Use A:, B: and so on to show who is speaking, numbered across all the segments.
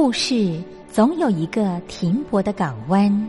A: 故事总有一个停泊的港湾。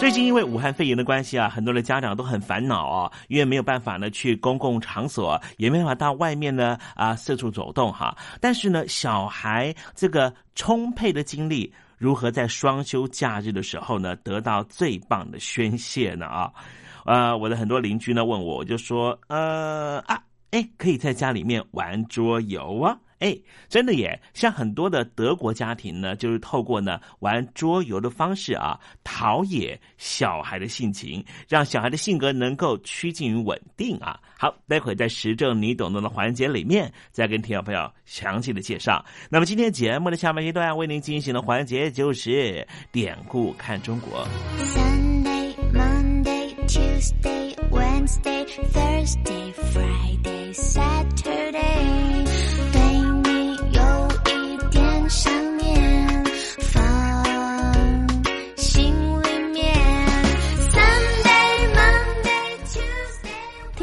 B: 最近因为武汉肺炎的关系啊，很多的家长都很烦恼哦，因为没有办法呢去公共场所，也没办法到外面呢啊四处走动哈。但是呢，小孩这个充沛的精力，如何在双休假日的时候呢得到最棒的宣泄呢啊？呃，我的很多邻居呢问我，我就说呃啊，哎，可以在家里面玩桌游啊。哎，真的耶！像很多的德国家庭呢，就是透过呢玩桌游的方式啊，陶冶小孩的性情，让小孩的性格能够趋近于稳定啊。好，待会在实证你懂得的环节里面，再跟听众朋友详细的介绍。那么今天节目的下半阶段为您进行的环节就是典故看中国。Sunday, Monday, Tuesday, Wednesday, Thursday, Friday, Saturday.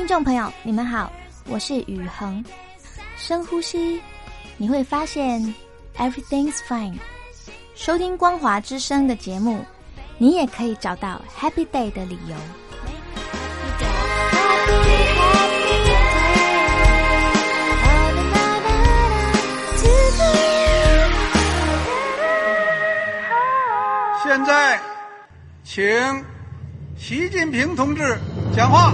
C: 听众朋友，你们好，我是宇恒。深呼吸，你会发现 everything's fine。收听光华之声的节目，你也可以找到 happy day 的理由。
D: 现在，请习近平同志讲话。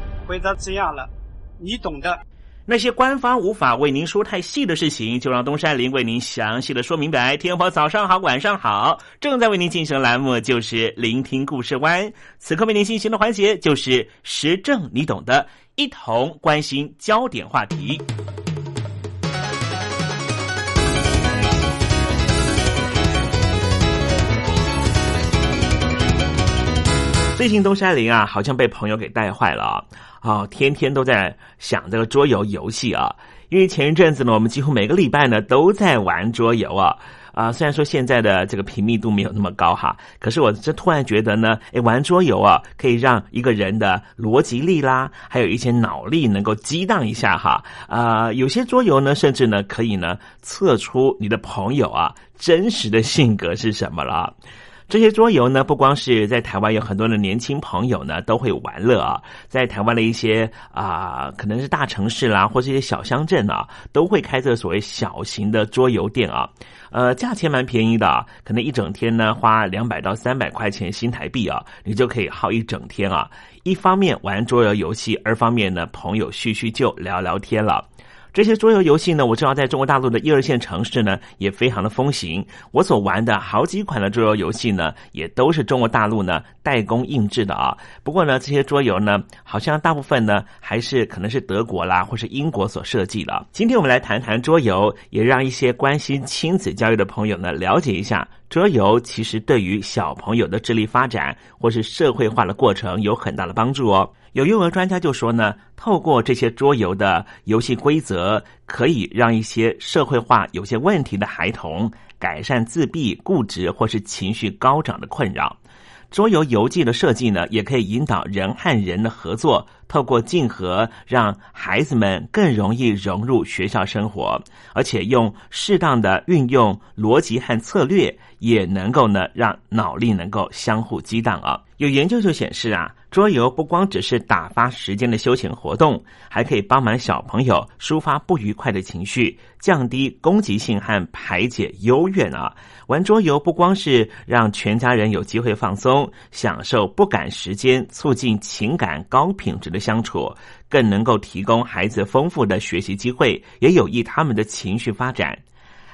E: 回答这样了，你懂的。
B: 那些官方无法为您说太细的事情，就让东山林为您详细的说明白。天婆早上好，晚上好，正在为您进行的栏目就是聆听故事湾。此刻为您进行的环节就是时政，你懂的，一同关心焦点话题。最近东山林啊，好像被朋友给带坏了！啊，天天都在想这个桌游游戏啊。因为前一阵子呢，我们几乎每个礼拜呢都在玩桌游啊。啊，虽然说现在的这个频密度没有那么高哈，可是我这突然觉得呢，哎，玩桌游啊，可以让一个人的逻辑力啦，还有一些脑力能够激荡一下哈。啊，有些桌游呢，甚至呢，可以呢测出你的朋友啊真实的性格是什么了。这些桌游呢，不光是在台湾有很多的年轻朋友呢都会玩乐啊，在台湾的一些啊，可能是大城市啦，或是一些小乡镇啊，都会开这所谓小型的桌游店啊。呃，价钱蛮便宜的，可能一整天呢花两百到三百块钱新台币啊，你就可以耗一整天啊。一方面玩桌游游戏，二方面呢朋友叙叙旧、聊聊天了。这些桌游游戏呢，我知道在中国大陆的一二线城市呢，也非常的风行。我所玩的好几款的桌游游戏呢，也都是中国大陆呢代工印制的啊。不过呢，这些桌游呢，好像大部分呢，还是可能是德国啦，或是英国所设计的。今天我们来谈谈桌游，也让一些关心亲子教育的朋友呢，了解一下桌游其实对于小朋友的智力发展或是社会化的过程有很大的帮助哦。有幼儿专家就说呢，透过这些桌游的游戏规则，可以让一些社会化有些问题的孩童改善自闭、固执或是情绪高涨的困扰。桌游游记的设计呢，也可以引导人和人的合作，透过竞合，让孩子们更容易融入学校生活，而且用适当的运用逻辑和策略，也能够呢让脑力能够相互激荡啊。有研究就显示啊。桌游不光只是打发时间的休闲活动，还可以帮忙小朋友抒发不愉快的情绪，降低攻击性和排解幽怨啊！玩桌游不光是让全家人有机会放松、享受不赶时间，促进情感高品质的相处，更能够提供孩子丰富的学习机会，也有益他们的情绪发展。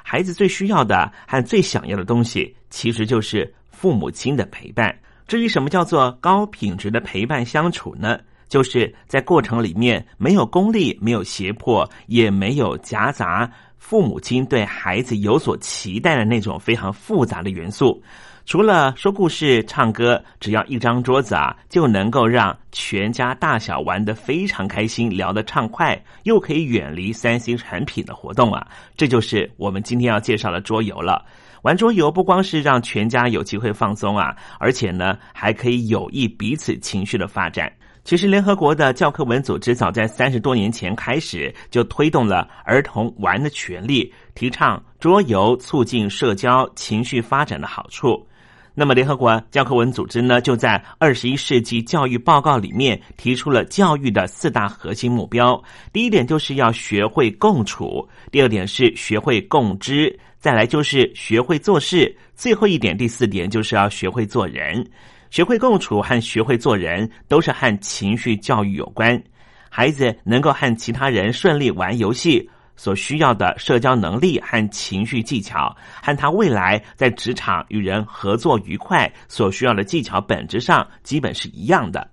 B: 孩子最需要的和最想要的东西，其实就是父母亲的陪伴。至于什么叫做高品质的陪伴相处呢？就是在过程里面没有功利、没有胁迫，也没有夹杂父母亲对孩子有所期待的那种非常复杂的元素。除了说故事、唱歌，只要一张桌子啊，就能够让全家大小玩得非常开心，聊得畅快，又可以远离三星产品的活动啊！这就是我们今天要介绍的桌游了。玩桌游不光是让全家有机会放松啊，而且呢，还可以有益彼此情绪的发展。其实，联合国的教科文组织早在三十多年前开始就推动了儿童玩的权利，提倡桌游促进社交情绪发展的好处。那么，联合国教科文组织呢，就在二十一世纪教育报告里面提出了教育的四大核心目标。第一点就是要学会共处，第二点是学会共知。再来就是学会做事，最后一点第四点就是要学会做人。学会共处和学会做人都是和情绪教育有关。孩子能够和其他人顺利玩游戏所需要的社交能力和情绪技巧，和他未来在职场与人合作愉快所需要的技巧本质上基本是一样的。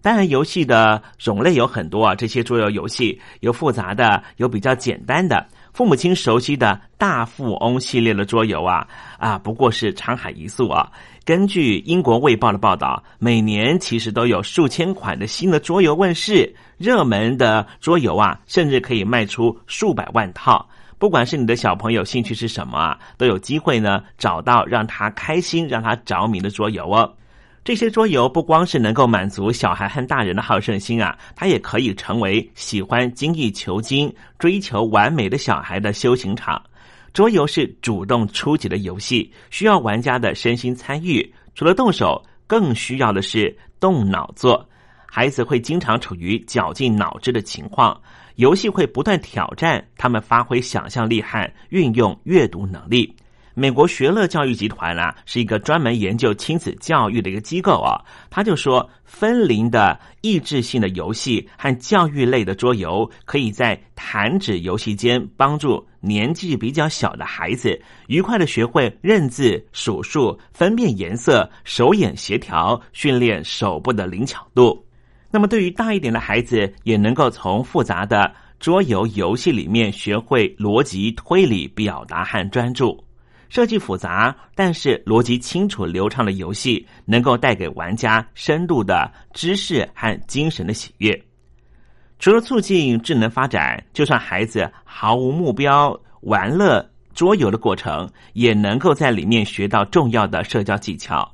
B: 当然，游戏的种类有很多啊，这些桌游游戏有复杂的，有比较简单的。父母亲熟悉的大富翁系列的桌游啊啊，不过是沧海一粟啊。根据英国卫报的报道，每年其实都有数千款的新的桌游问世，热门的桌游啊，甚至可以卖出数百万套。不管是你的小朋友兴趣是什么啊，都有机会呢找到让他开心、让他着迷的桌游哦。这些桌游不光是能够满足小孩和大人的好胜心啊，它也可以成为喜欢精益求精、追求完美的小孩的修行场。桌游是主动出击的游戏，需要玩家的身心参与。除了动手，更需要的是动脑做。孩子会经常处于绞尽脑汁的情况，游戏会不断挑战他们发挥想象力和运用阅读能力。美国学乐教育集团啊，是一个专门研究亲子教育的一个机构啊。他就说，分龄的益智性的游戏和教育类的桌游，可以在弹指游戏间帮助年纪比较小的孩子愉快的学会认字、数数、分辨颜色、手眼协调，训练手部的灵巧度。那么，对于大一点的孩子，也能够从复杂的桌游游戏里面学会逻辑推理、表达和专注。设计复杂，但是逻辑清楚流畅的游戏，能够带给玩家深度的知识和精神的喜悦。除了促进智能发展，就算孩子毫无目标，玩乐桌游的过程，也能够在里面学到重要的社交技巧。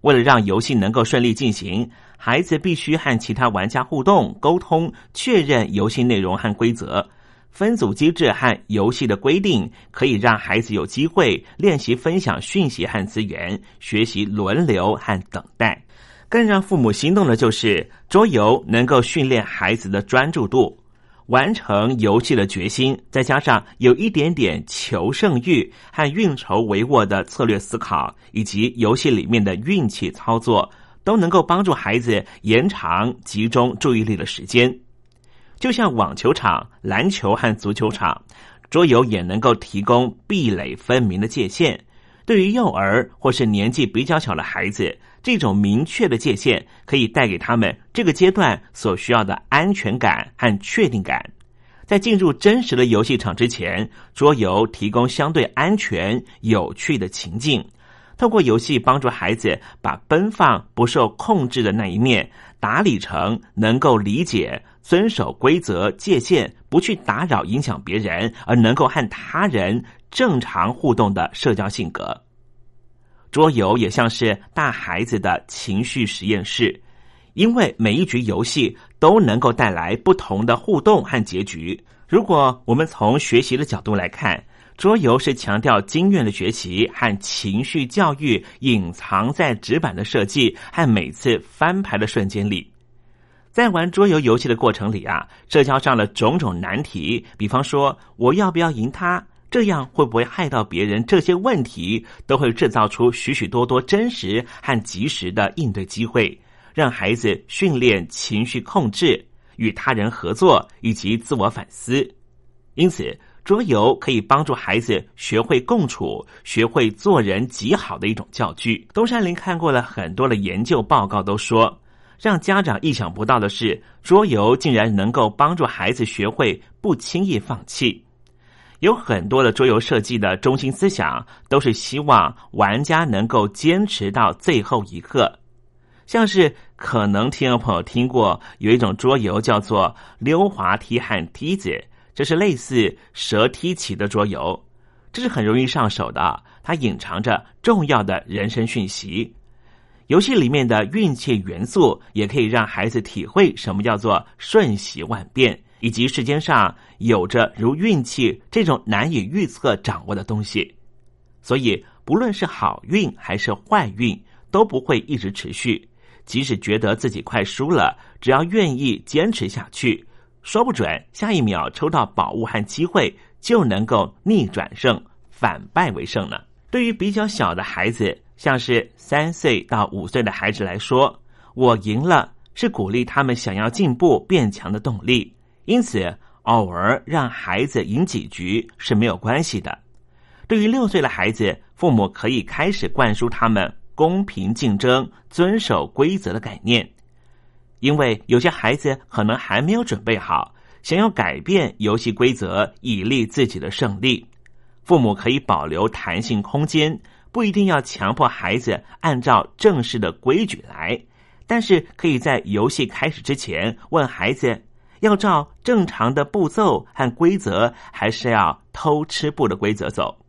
B: 为了让游戏能够顺利进行，孩子必须和其他玩家互动、沟通，确认游戏内容和规则。分组机制和游戏的规定，可以让孩子有机会练习分享讯息和资源，学习轮流和等待。更让父母心动的就是桌游能够训练孩子的专注度。完成游戏的决心，再加上有一点点求胜欲和运筹帷幄的策略思考，以及游戏里面的运气操作，都能够帮助孩子延长集中注意力的时间。就像网球场、篮球和足球场，桌游也能够提供壁垒分明的界限。对于幼儿或是年纪比较小的孩子。这种明确的界限可以带给他们这个阶段所需要的安全感和确定感。在进入真实的游戏场之前，桌游提供相对安全、有趣的情境，透过游戏帮助孩子把奔放、不受控制的那一面打理成能够理解、遵守规则、界限、不去打扰、影响别人，而能够和他人正常互动的社交性格。桌游也像是大孩子的情绪实验室，因为每一局游戏都能够带来不同的互动和结局。如果我们从学习的角度来看，桌游是强调经验的学习和情绪教育，隐藏在纸板的设计和每次翻牌的瞬间里。在玩桌游游戏的过程里啊，社交上的种种难题，比方说我要不要赢他。这样会不会害到别人？这些问题都会制造出许许多多真实和及时的应对机会，让孩子训练情绪控制、与他人合作以及自我反思。因此，桌游可以帮助孩子学会共处、学会做人极好的一种教具。东山林看过了很多的研究报告，都说让家长意想不到的是，桌游竟然能够帮助孩子学会不轻易放弃。有很多的桌游设计的中心思想都是希望玩家能够坚持到最后一刻，像是可能听众朋友听过有一种桌游叫做溜滑梯和梯子，这是类似蛇梯棋的桌游，这是很容易上手的，它隐藏着重要的人生讯息。游戏里面的运气元素也可以让孩子体会什么叫做瞬息万变。以及世间上有着如运气这种难以预测掌握的东西，所以不论是好运还是坏运都不会一直持续。即使觉得自己快输了，只要愿意坚持下去，说不准下一秒抽到宝物和机会就能够逆转胜，反败为胜呢。对于比较小的孩子，像是三岁到五岁的孩子来说，我赢了是鼓励他们想要进步变强的动力。因此，偶尔让孩子赢几局是没有关系的。对于六岁的孩子，父母可以开始灌输他们公平竞争、遵守规则的概念。因为有些孩子可能还没有准备好，想要改变游戏规则以立自己的胜利。父母可以保留弹性空间，不一定要强迫孩子按照正式的规矩来，但是可以在游戏开始之前问孩子。要照正常的步骤和规则，还是要偷吃步的规则走？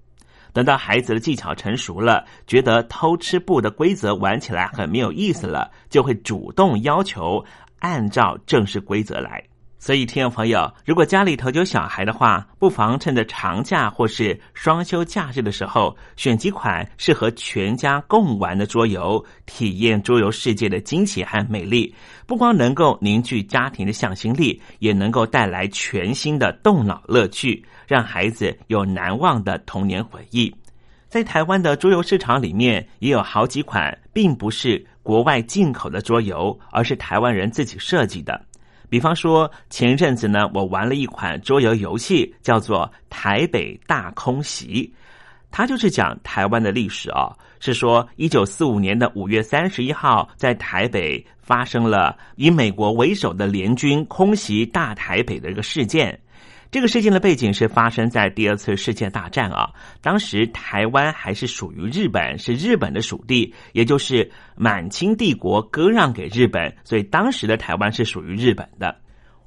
B: 等到孩子的技巧成熟了，觉得偷吃布的规则玩起来很没有意思了，就会主动要求按照正式规则来。所以，听众朋友，如果家里头有小孩的话，不妨趁着长假或是双休假日的时候，选几款适合全家共玩的桌游，体验桌游世界的惊奇和美丽。不光能够凝聚家庭的向心力，也能够带来全新的动脑乐趣，让孩子有难忘的童年回忆。在台湾的桌游市场里面，也有好几款并不是国外进口的桌游，而是台湾人自己设计的。比方说，前一阵子呢，我玩了一款桌游游戏，叫做《台北大空袭》，它就是讲台湾的历史哦。是说，一九四五年的五月三十一号，在台北发生了以美国为首的联军空袭大台北的一个事件。这个事件的背景是发生在第二次世界大战啊，当时台湾还是属于日本，是日本的属地，也就是满清帝国割让给日本，所以当时的台湾是属于日本的。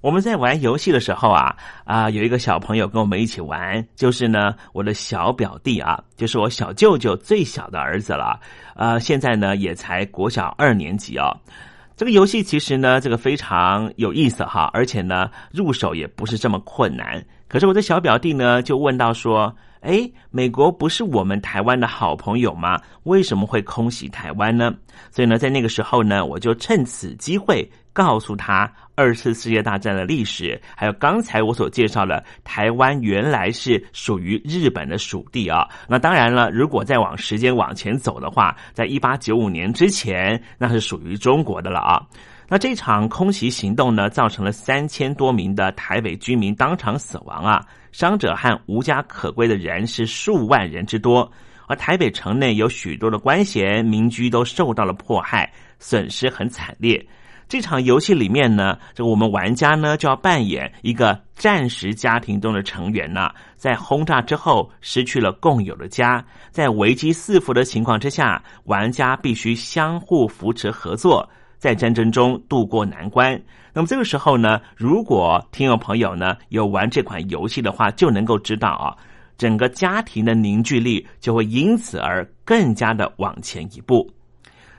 B: 我们在玩游戏的时候啊啊，有一个小朋友跟我们一起玩，就是呢我的小表弟啊，就是我小舅舅最小的儿子了，呃，现在呢也才国小二年级哦。这个游戏其实呢，这个非常有意思哈，而且呢入手也不是这么困难。可是我的小表弟呢就问到说。哎，美国不是我们台湾的好朋友吗？为什么会空袭台湾呢？所以呢，在那个时候呢，我就趁此机会告诉他二次世界大战的历史，还有刚才我所介绍的台湾原来是属于日本的属地啊。那当然了，如果再往时间往前走的话，在一八九五年之前，那是属于中国的了啊。那这场空袭行动呢，造成了三千多名的台北居民当场死亡啊。伤者和无家可归的人是数万人之多，而台北城内有许多的官衔民居都受到了迫害，损失很惨烈。这场游戏里面呢，这个我们玩家呢就要扮演一个战时家庭中的成员呐，在轰炸之后失去了共有的家，在危机四伏的情况之下，玩家必须相互扶持合作。在战争中度过难关。那么这个时候呢，如果听众朋友呢有玩这款游戏的话，就能够知道啊，整个家庭的凝聚力就会因此而更加的往前一步。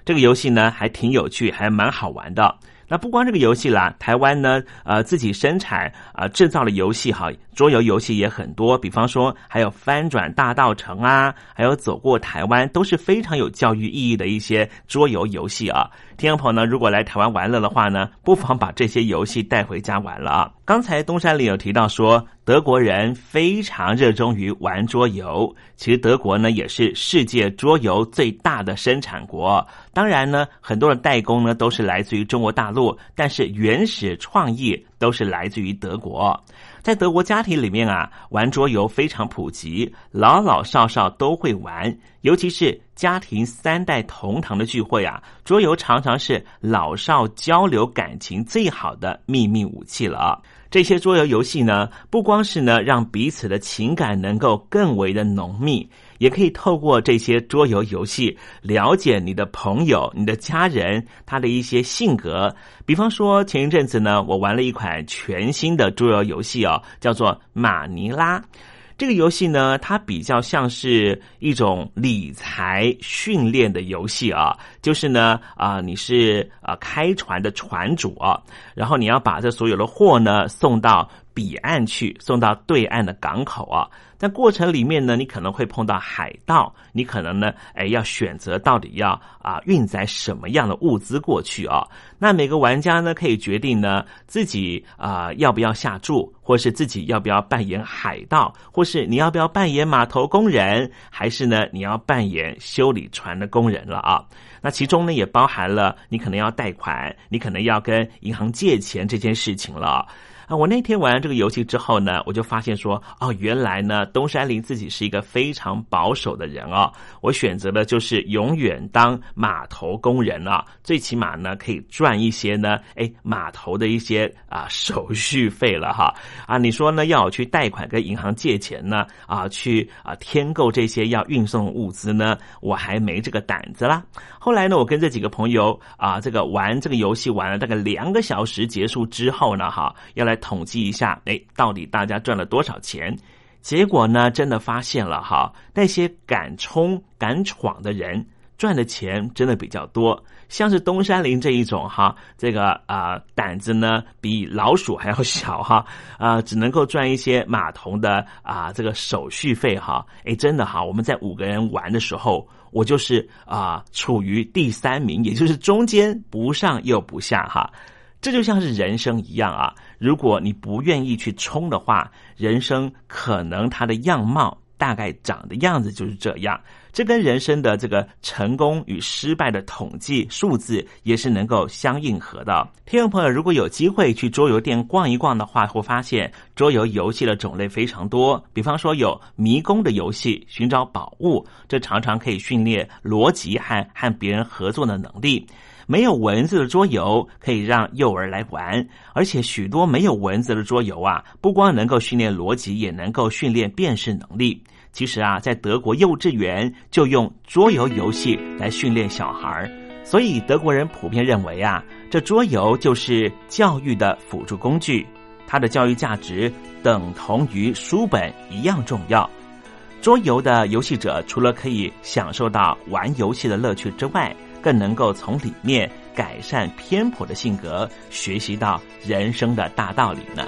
B: 这个游戏呢还挺有趣，还蛮好玩的。那不光这个游戏啦，台湾呢呃自己生产啊制造的游戏哈，桌游游戏也很多。比方说还有翻转大道城啊，还有走过台湾，都是非常有教育意义的一些桌游游戏啊。听众朋友呢，如果来台湾玩了的话呢，不妨把这些游戏带回家玩了啊。刚才东山里有提到说，德国人非常热衷于玩桌游。其实德国呢，也是世界桌游最大的生产国。当然呢，很多的代工呢都是来自于中国大陆，但是原始创意都是来自于德国。在德国家庭里面啊，玩桌游非常普及，老老少少都会玩。尤其是家庭三代同堂的聚会啊，桌游常常是老少交流感情最好的秘密武器了啊。这些桌游游戏呢，不光是呢让彼此的情感能够更为的浓密。也可以透过这些桌游游戏了解你的朋友、你的家人他的一些性格。比方说，前一阵子呢，我玩了一款全新的桌游游戏哦，叫做马尼拉。这个游戏呢，它比较像是一种理财训练的游戏啊，就是呢，啊，你是啊开船的船主啊，然后你要把这所有的货呢送到彼岸去，送到对岸的港口啊。在过程里面呢，你可能会碰到海盗，你可能呢，哎，要选择到底要啊运载什么样的物资过去啊？那每个玩家呢，可以决定呢自己啊要不要下注，或是自己要不要扮演海盗，或是你要不要扮演码头工人，还是呢你要扮演修理船的工人了啊？那其中呢也包含了你可能要贷款，你可能要跟银行借钱这件事情了。啊我那天玩这个游戏之后呢，我就发现说，哦，原来呢，东山林自己是一个非常保守的人哦。我选择的就是永远当码头工人啊，最起码呢可以赚一些呢，哎，码头的一些啊手续费了哈。啊，你说呢，要我去贷款跟银行借钱呢，啊，去啊添购这些要运送物资呢，我还没这个胆子啦。后来呢，我跟这几个朋友啊，这个玩这个游戏玩了大概两个小时，结束之后呢，哈，要来。统计一下，哎，到底大家赚了多少钱？结果呢，真的发现了哈，那些敢冲敢闯的人赚的钱真的比较多。像是东山林这一种哈，这个啊胆子呢比老鼠还要小哈，啊只能够赚一些码头的啊这个手续费哈。哎，真的哈，我们在五个人玩的时候，我就是啊处于第三名，也就是中间不上又不下哈。这就像是人生一样啊！如果你不愿意去冲的话，人生可能它的样貌大概长的样子就是这样。这跟人生的这个成功与失败的统计数字也是能够相应合的。听众朋友，如果有机会去桌游店逛一逛的话，会发现桌游游戏的种类非常多。比方说有迷宫的游戏，寻找宝物，这常常可以训练逻辑和和别人合作的能力。没有文字的桌游可以让幼儿来玩，而且许多没有文字的桌游啊，不光能够训练逻辑，也能够训练辨识能力。其实啊，在德国幼稚园就用桌游游戏来训练小孩所以德国人普遍认为啊，这桌游就是教育的辅助工具，它的教育价值等同于书本一样重要。桌游的游戏者除了可以享受到玩游戏的乐趣之外，更能够从里面改善偏颇的性格，学习到人生的大道理呢。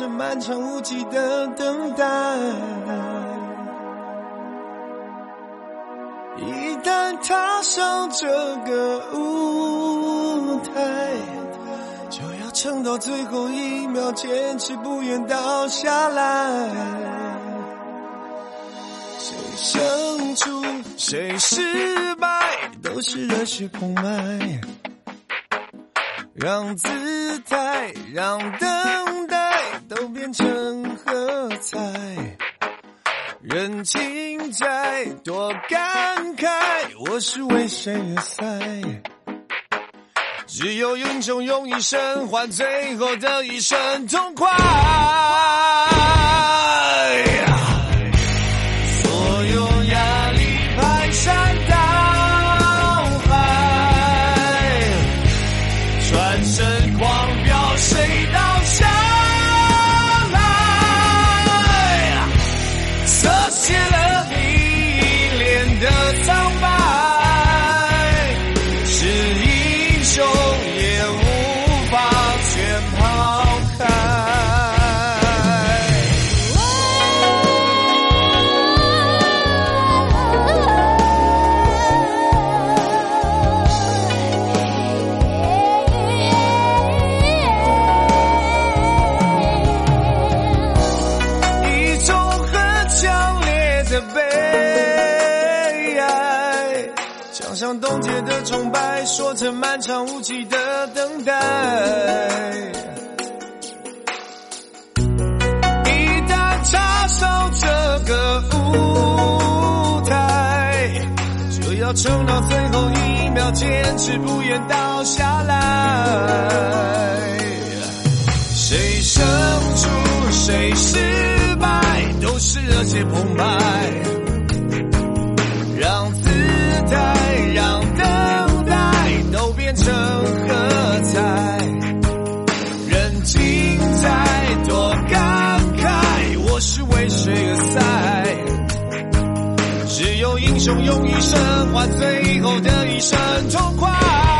F: 这漫长无际的等待，一旦踏上这个舞台，就要撑到最后一秒，坚持不愿倒下来。谁胜出，谁失败，都是热血澎湃，让姿态，让等待。都变成喝彩，人情债多感慨，我是为谁而赛？只有英雄用一生换最后的一声痛快。这漫长无际的等待，一旦插上这个舞台，就要撑到最后一秒，坚持不愿倒下来。谁胜出，谁失败，都是热血澎湃。中用一生换最后的一声痛快。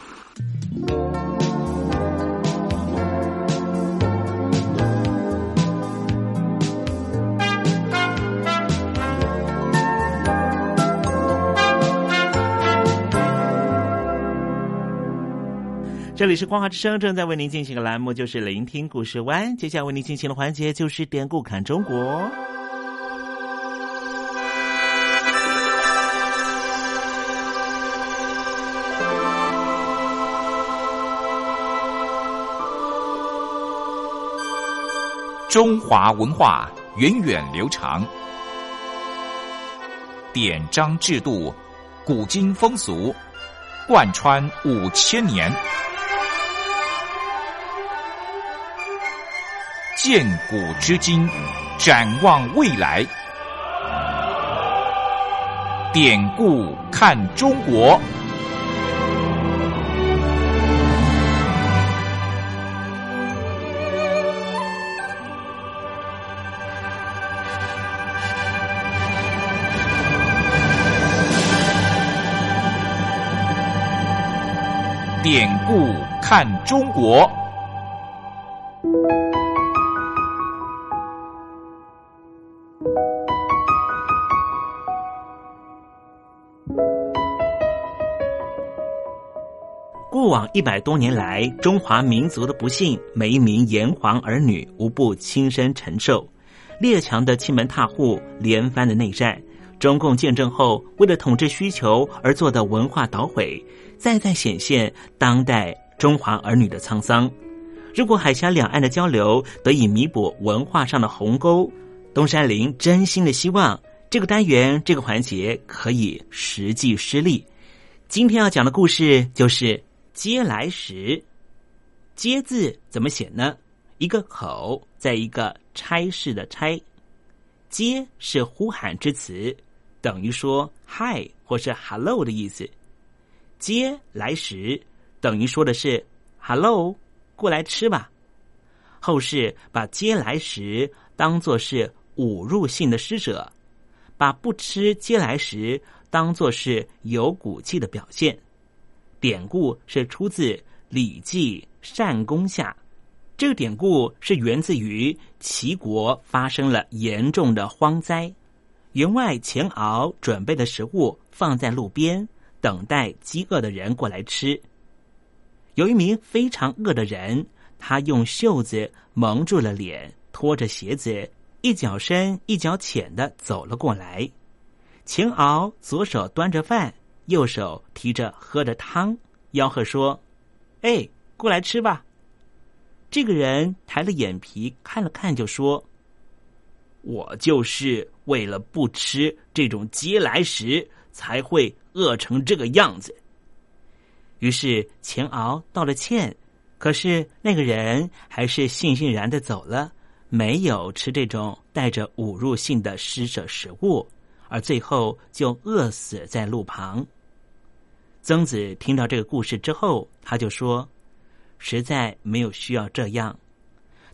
B: 这里是光华之声，正在为您进行的栏目就是聆听故事湾。接下来为您进行的环节就是典故看中国。
G: 中华文化源远流长，典章制度、古今风俗贯穿五千年。见古知今，展望未来。典故看中国。典故看中国。
B: 往一百多年来，中华民族的不幸，每一名炎黄儿女无不亲身承受。列强的欺门踏户，连番的内战，中共建政后为了统治需求而做的文化捣毁，再再显现当代中华儿女的沧桑。如果海峡两岸的交流得以弥补文化上的鸿沟，东山林真心的希望这个单元这个环节可以实际施力。今天要讲的故事就是。接来时，接字怎么写呢？一个口，在一个差事的差。接是呼喊之词，等于说嗨或是 hello 的意思。接来时等于说的是 hello，过来吃吧。后世把接来时当作是侮辱性的施舍，把不吃接来时当作是有骨气的表现。典故是出自《礼记·善公下》，这个典故是源自于齐国发生了严重的荒灾，员外钱敖准备的食物放在路边，等待饥饿的人过来吃。有一名非常饿的人，他用袖子蒙住了脸，拖着鞋子，一脚深一脚浅的走了过来。秦敖左手端着饭。右手提着喝着汤，吆喝说：“哎，过来吃吧！”这个人抬了眼皮看了看，就说：“我就是为了不吃这种嗟来食，才会饿成这个样子。”于是钱敖道了歉，可是那个人还是悻悻然的走了，没有吃这种带着侮辱性的施舍食物，而最后就饿死在路旁。曾子听到这个故事之后，他就说：“实在没有需要这样。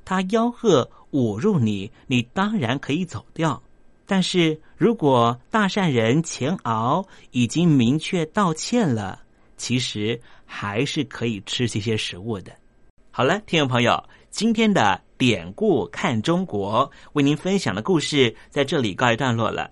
B: 他吆喝侮辱你，你当然可以走掉。但是如果大善人钱敖已经明确道歉了，其实还是可以吃这些食物的。”好了，听众朋友，今天的典故看中国为您分享的故事在这里告一段落了。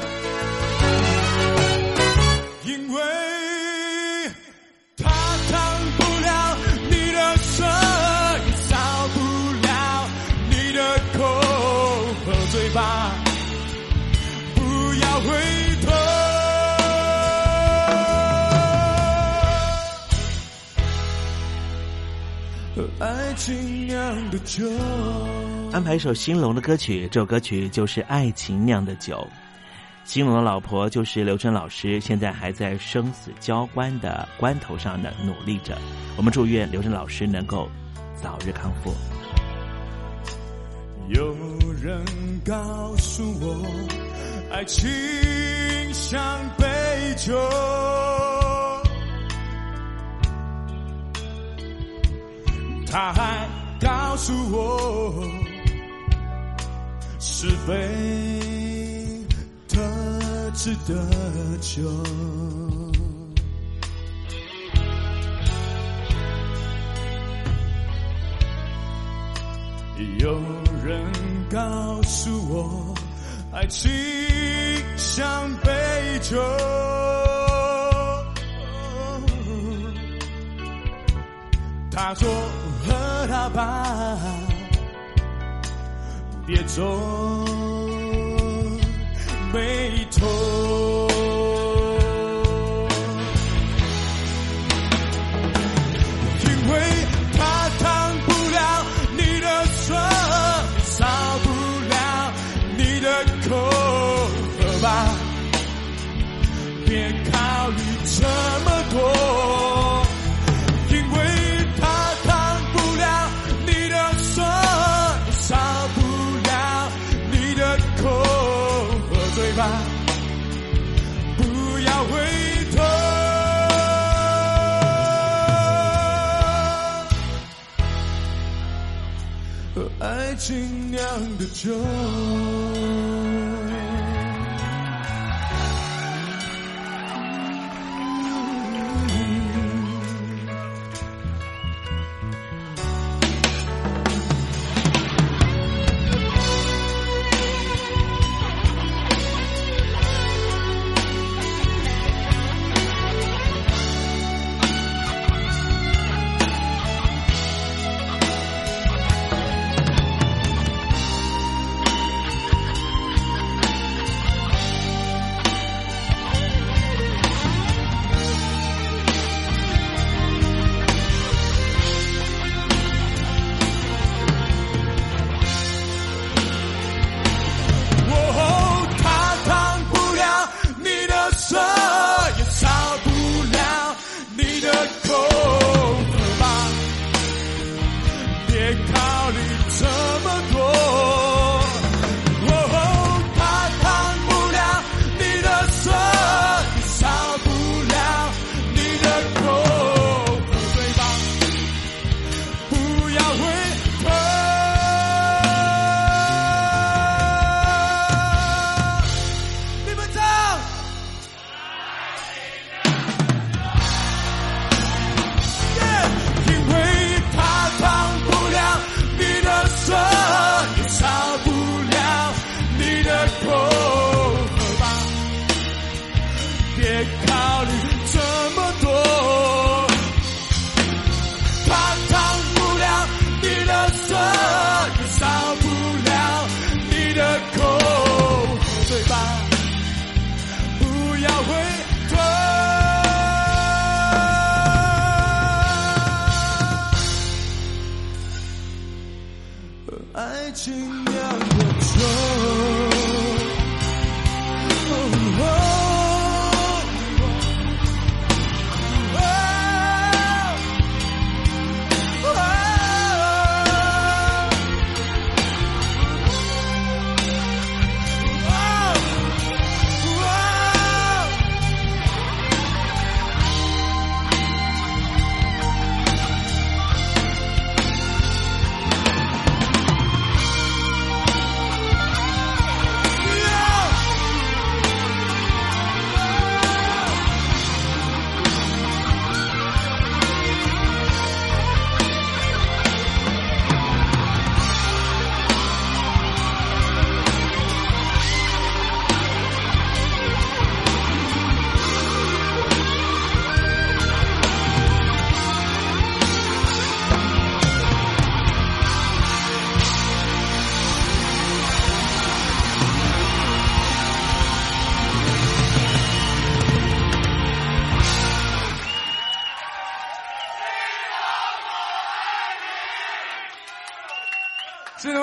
H: 情酿的酒，
B: 安排一首兴隆的歌曲，这首歌曲就是《爱情酿的酒》。兴隆的老婆就是刘春老师，现在还在生死交关的关头上呢，努力着。我们祝愿刘春老师能够早日康复。
H: 有人告诉我，爱情像杯酒，他还告诉我，是非特制的酒。有人告诉我，爱情像杯酒，他说喝它吧，别皱眉头。新酿的酒。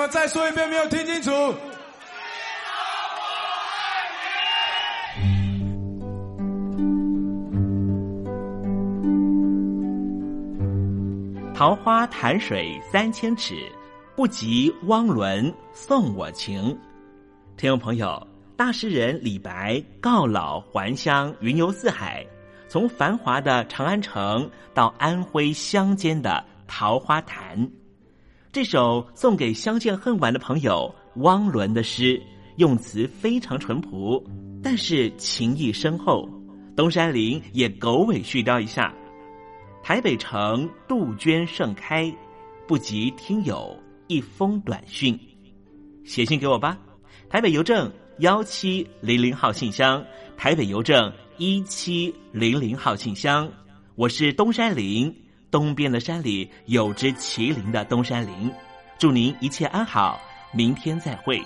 F: 再说一遍，没有听清楚。
B: 桃花潭水三千尺，不及汪伦送我情。听众朋友，大诗人李白告老还乡，云游四海，从繁华的长安城到安徽乡间的桃花潭。这首送给相见恨晚的朋友汪伦的诗，用词非常淳朴，但是情意深厚。东山林也狗尾续貂一下。台北城杜鹃盛开，不及听友一封短讯，写信给我吧。台北邮政幺七零零号信箱，台北邮政一七零零号信箱。我是东山林，东边的山里有只麒麟的东山林。祝您一切安好，明天再会。